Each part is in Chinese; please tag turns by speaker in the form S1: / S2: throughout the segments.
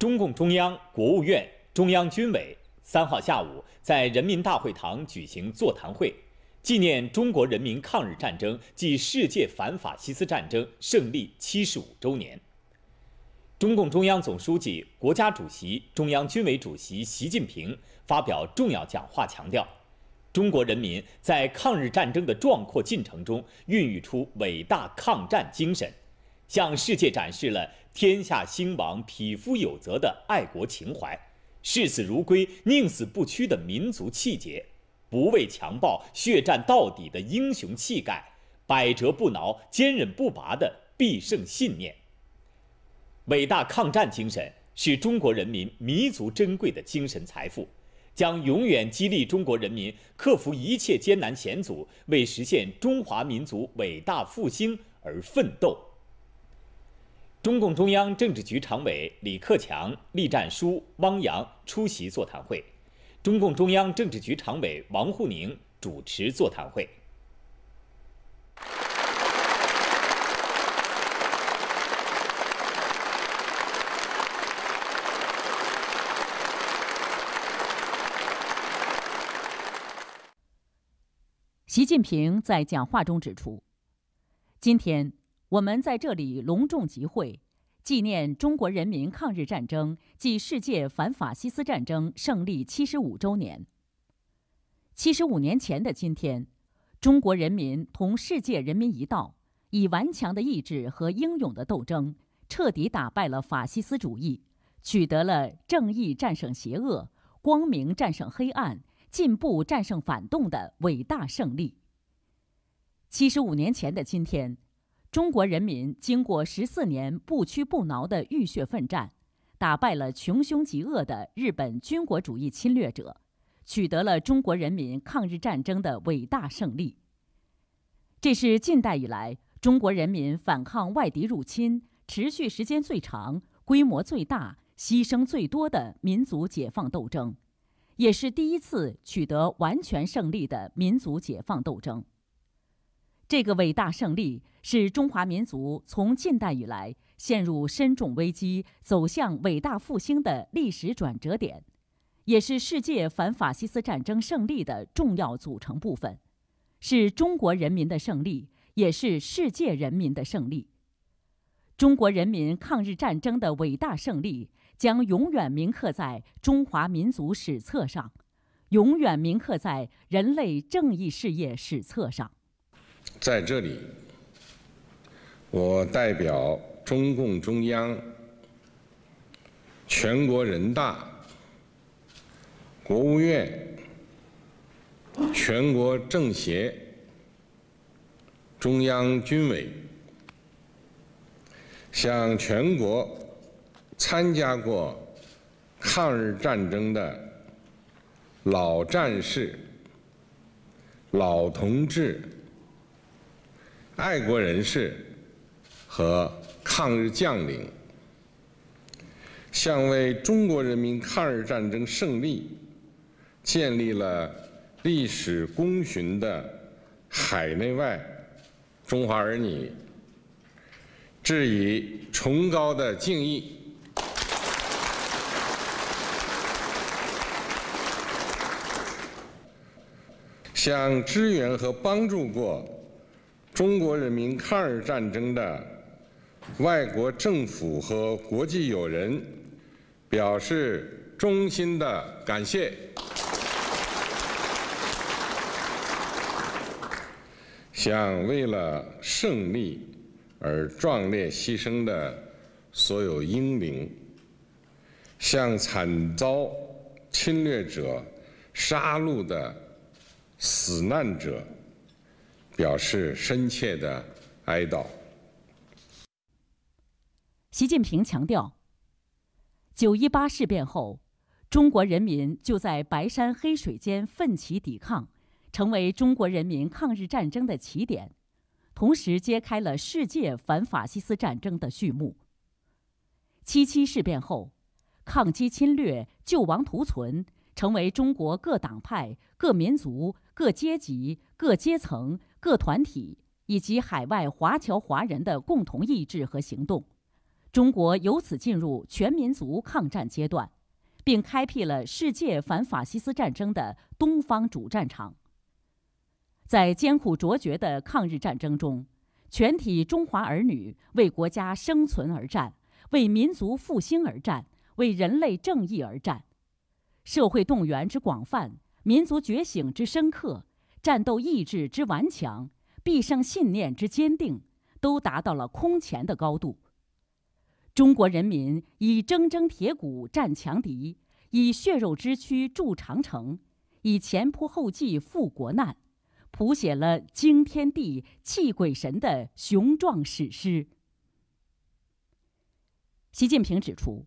S1: 中共中央、国务院、中央军委三号下午在人民大会堂举行座谈会，纪念中国人民抗日战争暨世界反法西斯战争胜利七十五周年。中共中央总书记、国家主席、中央军委主席习近平发表重要讲话，强调，中国人民在抗日战争的壮阔进程中孕育出伟大抗战精神，向世界展示了天下兴亡、匹夫有责的爱国情怀，视死如归、宁死不屈的民族气节，不畏强暴、血战到底的英雄气概，百折不挠、坚韧不拔的必胜信念。伟大抗战精神是中国人民弥足珍贵的精神财富，将永远激励中国人民克服一切艰难险阻，为实现中华民族伟大复兴而奋斗。中共中央政治局常委李克强、栗战书、汪洋出席座谈会，中共中央政治局常委王沪宁主持座谈会。
S2: 习近平在讲话中指出，今天我们在这里隆重集会，纪念中国人民抗日战争暨世界反法西斯战争胜利七十五周年。七十五年前的今天，中国人民同世界人民一道，以顽强的意志和英勇的斗争，彻底打败了法西斯主义，取得了正义战胜邪恶、光明战胜黑暗。进步战胜反动的伟大胜利。七十五年前的今天，中国人民经过十四年不屈不挠的浴血奋战，打败了穷凶极恶的日本军国主义侵略者，取得了中国人民抗日战争的伟大胜利。这是近代以来中国人民反抗外敌入侵持续时间最长、规模最大、牺牲最多的民族解放斗争。也是第一次取得完全胜利的民族解放斗争。这个伟大胜利是中华民族从近代以来陷入深重危机走向伟大复兴的历史转折点，也是世界反法西斯战争胜利的重要组成部分，是中国人民的胜利，也是世界人民的胜利。中国人民抗日战争的伟大胜利。将永远铭刻在中华民族史册上，永远铭刻在人类正义事业史册上。
S3: 在这里，我代表中共中央、全国人大、国务院、全国政协、中央军委，向全国。参加过抗日战争的老战士、老同志、爱国人士和抗日将领，向为中国人民抗日战争胜利建立了历史功勋的海内外中华儿女致以崇高的敬意。向支援和帮助过中国人民抗日战争的外国政府和国际友人表示衷心的感谢。向为了胜利而壮烈牺牲的所有英灵，向惨遭侵略者杀戮的。死难者表示深切的哀悼。
S2: 习近平强调，九一八事变后，中国人民就在白山黑水间奋起抵抗，成为中国人民抗日战争的起点，同时揭开了世界反法西斯战争的序幕。七七事变后，抗击侵略、救亡图存。成为中国各党派、各民族、各阶级、各阶层、各团体以及海外华侨华人的共同意志和行动，中国由此进入全民族抗战阶段，并开辟了世界反法西斯战争的东方主战场。在艰苦卓绝的抗日战争中，全体中华儿女为国家生存而战，为民族复兴而战，为人类正义而战。社会动员之广泛，民族觉醒之深刻，战斗意志之顽强，必胜信念之坚定，都达到了空前的高度。中国人民以铮铮铁骨战强敌，以血肉之躯筑长城，以前仆后继赴国难。谱写了惊天地、泣鬼神的雄壮史诗。习近平指出，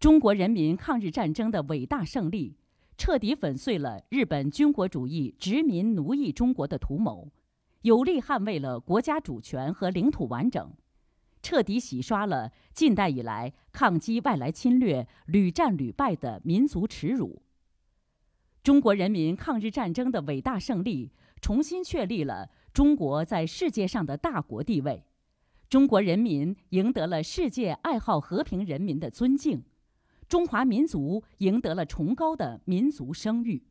S2: 中国人民抗日战争的伟大胜利，彻底粉碎了日本军国主义殖民奴役中国的图谋，有力捍卫了国家主权和领土完整，彻底洗刷了近代以来抗击外来侵略屡战屡败的民族耻辱。中国人民抗日战争的伟大胜利，重新确立了中国在世界上的大国地位，中国人民赢得了世界爱好和平人民的尊敬，中华民族赢得了崇高的民族声誉。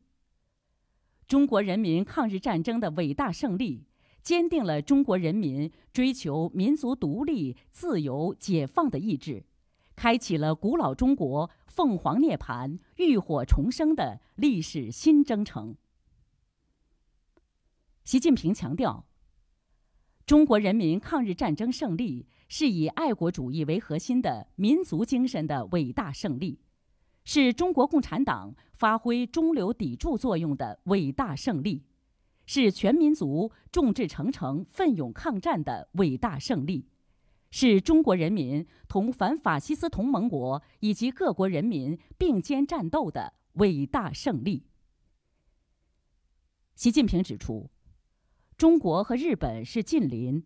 S2: 中国人民抗日战争的伟大胜利，坚定了中国人民追求民族独立、自由、解放的意志。开启了古老中国凤凰涅槃、浴火重生的历史新征程。习近平强调，中国人民抗日战争胜利是以爱国主义为核心的民族精神的伟大胜利，是中国共产党发挥中流砥柱作用的伟大胜利，是全民族众志成城、奋勇抗战的伟大胜利。是中国人民同反法西斯同盟国以及各国人民并肩战斗的伟大胜利。习近平指出，中国和日本是近邻，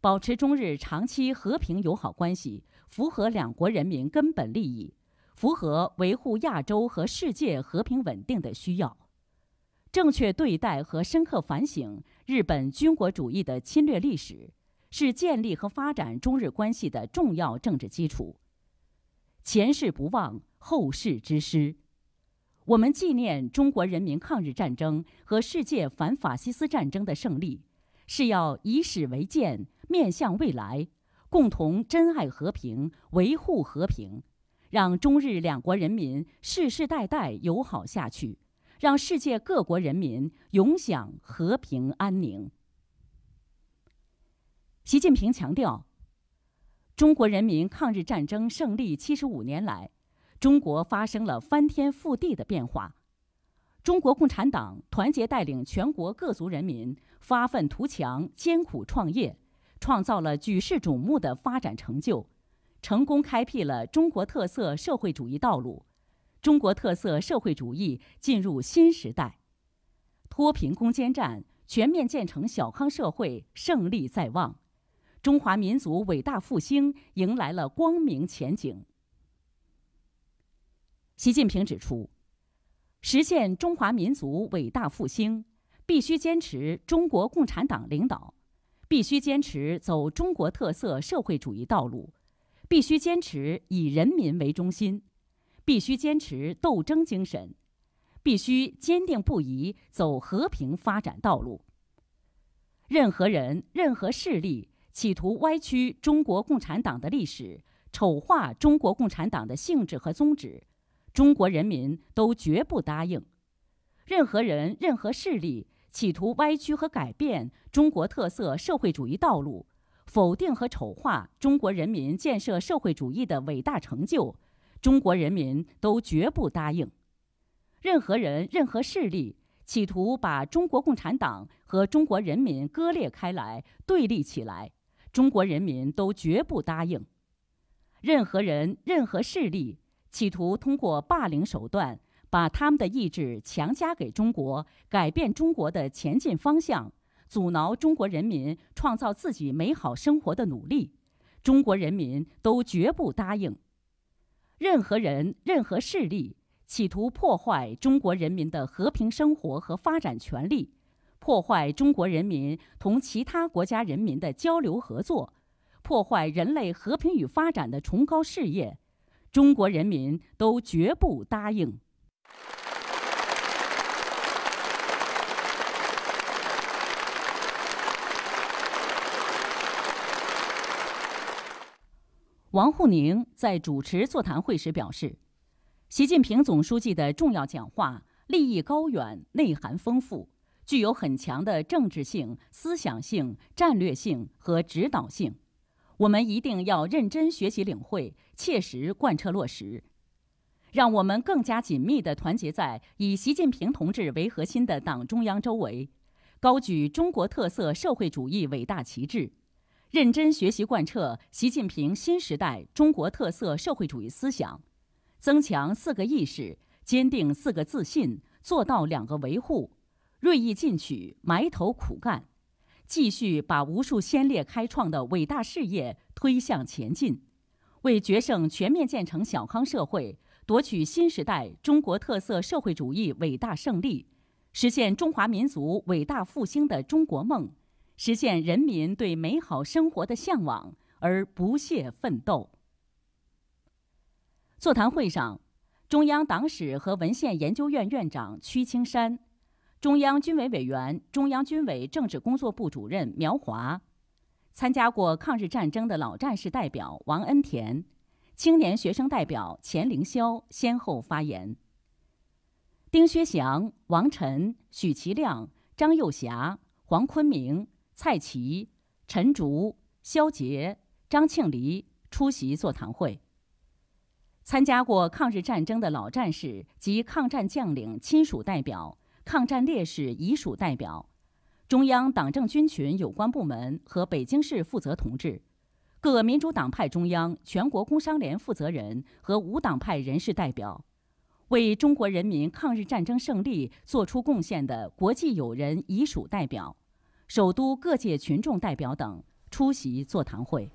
S2: 保持中日长期和平友好关系，符合两国人民根本利益，符合维护亚洲和世界和平稳定的需要。正确对待和深刻反省日本军国主义的侵略历史。是建立和发展中日关系的重要政治基础。前事不忘，后事之师。我们纪念中国人民抗日战争和世界反法西斯战争的胜利，是要以史为鉴，面向未来，共同珍爱和平，维护和平，让中日两国人民世世代代友好下去，让世界各国人民永享和平安宁。习近平强调，中国人民抗日战争胜利七十五年来，中国发生了翻天覆地的变化。中国共产党团结带领全国各族人民发愤图强、艰苦创业，创造了举世瞩目的发展成就，成功开辟了中国特色社会主义道路。中国特色社会主义进入新时代，脱贫攻坚战、全面建成小康社会胜利在望。中华民族伟大复兴迎来了光明前景。习近平指出，实现中华民族伟大复兴，必须坚持中国共产党领导，必须坚持走中国特色社会主义道路，必须坚持以人民为中心，必须坚持斗争精神，必须坚定不移走和平发展道路。任何人、任何势力。企图歪曲中国共产党的历史，丑化中国共产党的性质和宗旨，中国人民都绝不答应。任何人、任何势力企图歪曲和改变中国特色社会主义道路，否定和丑化中国人民建设社会主义的伟大成就，中国人民都绝不答应。任何人、任何势力。企图把中国共产党和中国人民割裂开来、对立起来。中国人民都绝不答应。任何人、任何势力企图通过霸凌手段，把他们的意志强加给中国，改变中国的前进方向，阻挠中国人民创造自己美好生活的努力，中国人民都绝不答应。任何人、任何势力企图破坏中国人民的和平生活和发展权利。破坏中国人民同其他国家人民的交流合作，破坏人类和平与发展的崇高事业，中国人民都绝不答应。王沪宁在主持座谈会时表示，习近平总书记的重要讲话立意高远、内涵丰富，具有很强的政治性、思想性、战略性和指导性。我们一定要认真学习领会，切实贯彻落实。让我们更加紧密地团结在以习近平同志为核心的党中央周围，高举中国特色社会主义伟大旗帜。认真学习贯彻习近平新时代中国特色社会主义思想，增强四个意识，坚定四个自信，做到两个维护，锐意进取，埋头苦干，继续把无数先烈开创的伟大事业推向前进，为决胜全面建成小康社会、夺取新时代中国特色社会主义伟大胜利、实现中华民族伟大复兴的中国梦。实现人民对美好生活的向往而不懈奋斗。座谈会上，中央党史和文献研究院院长屈青山，中央军委委员、中央军委政治工作部主任苗华，参加过抗日战争的老战士代表王恩田，青年学生代表钱凌霄先后发言。丁薛祥、王晨、许其亮、张幼霞、黄坤明。蔡奇、陈竹、肖捷、张庆黎出席座谈会。参加过抗日战争的老战士及抗战将领亲属代表、抗战烈士遗属代表、中央党政军群有关部门和北京市负责同志、各民主党派中央、全国工商联负责人和无党派人士代表，为中国人民抗日战争胜利作出贡献的国际友人遗属代表。首都各界群众代表等出席座谈会。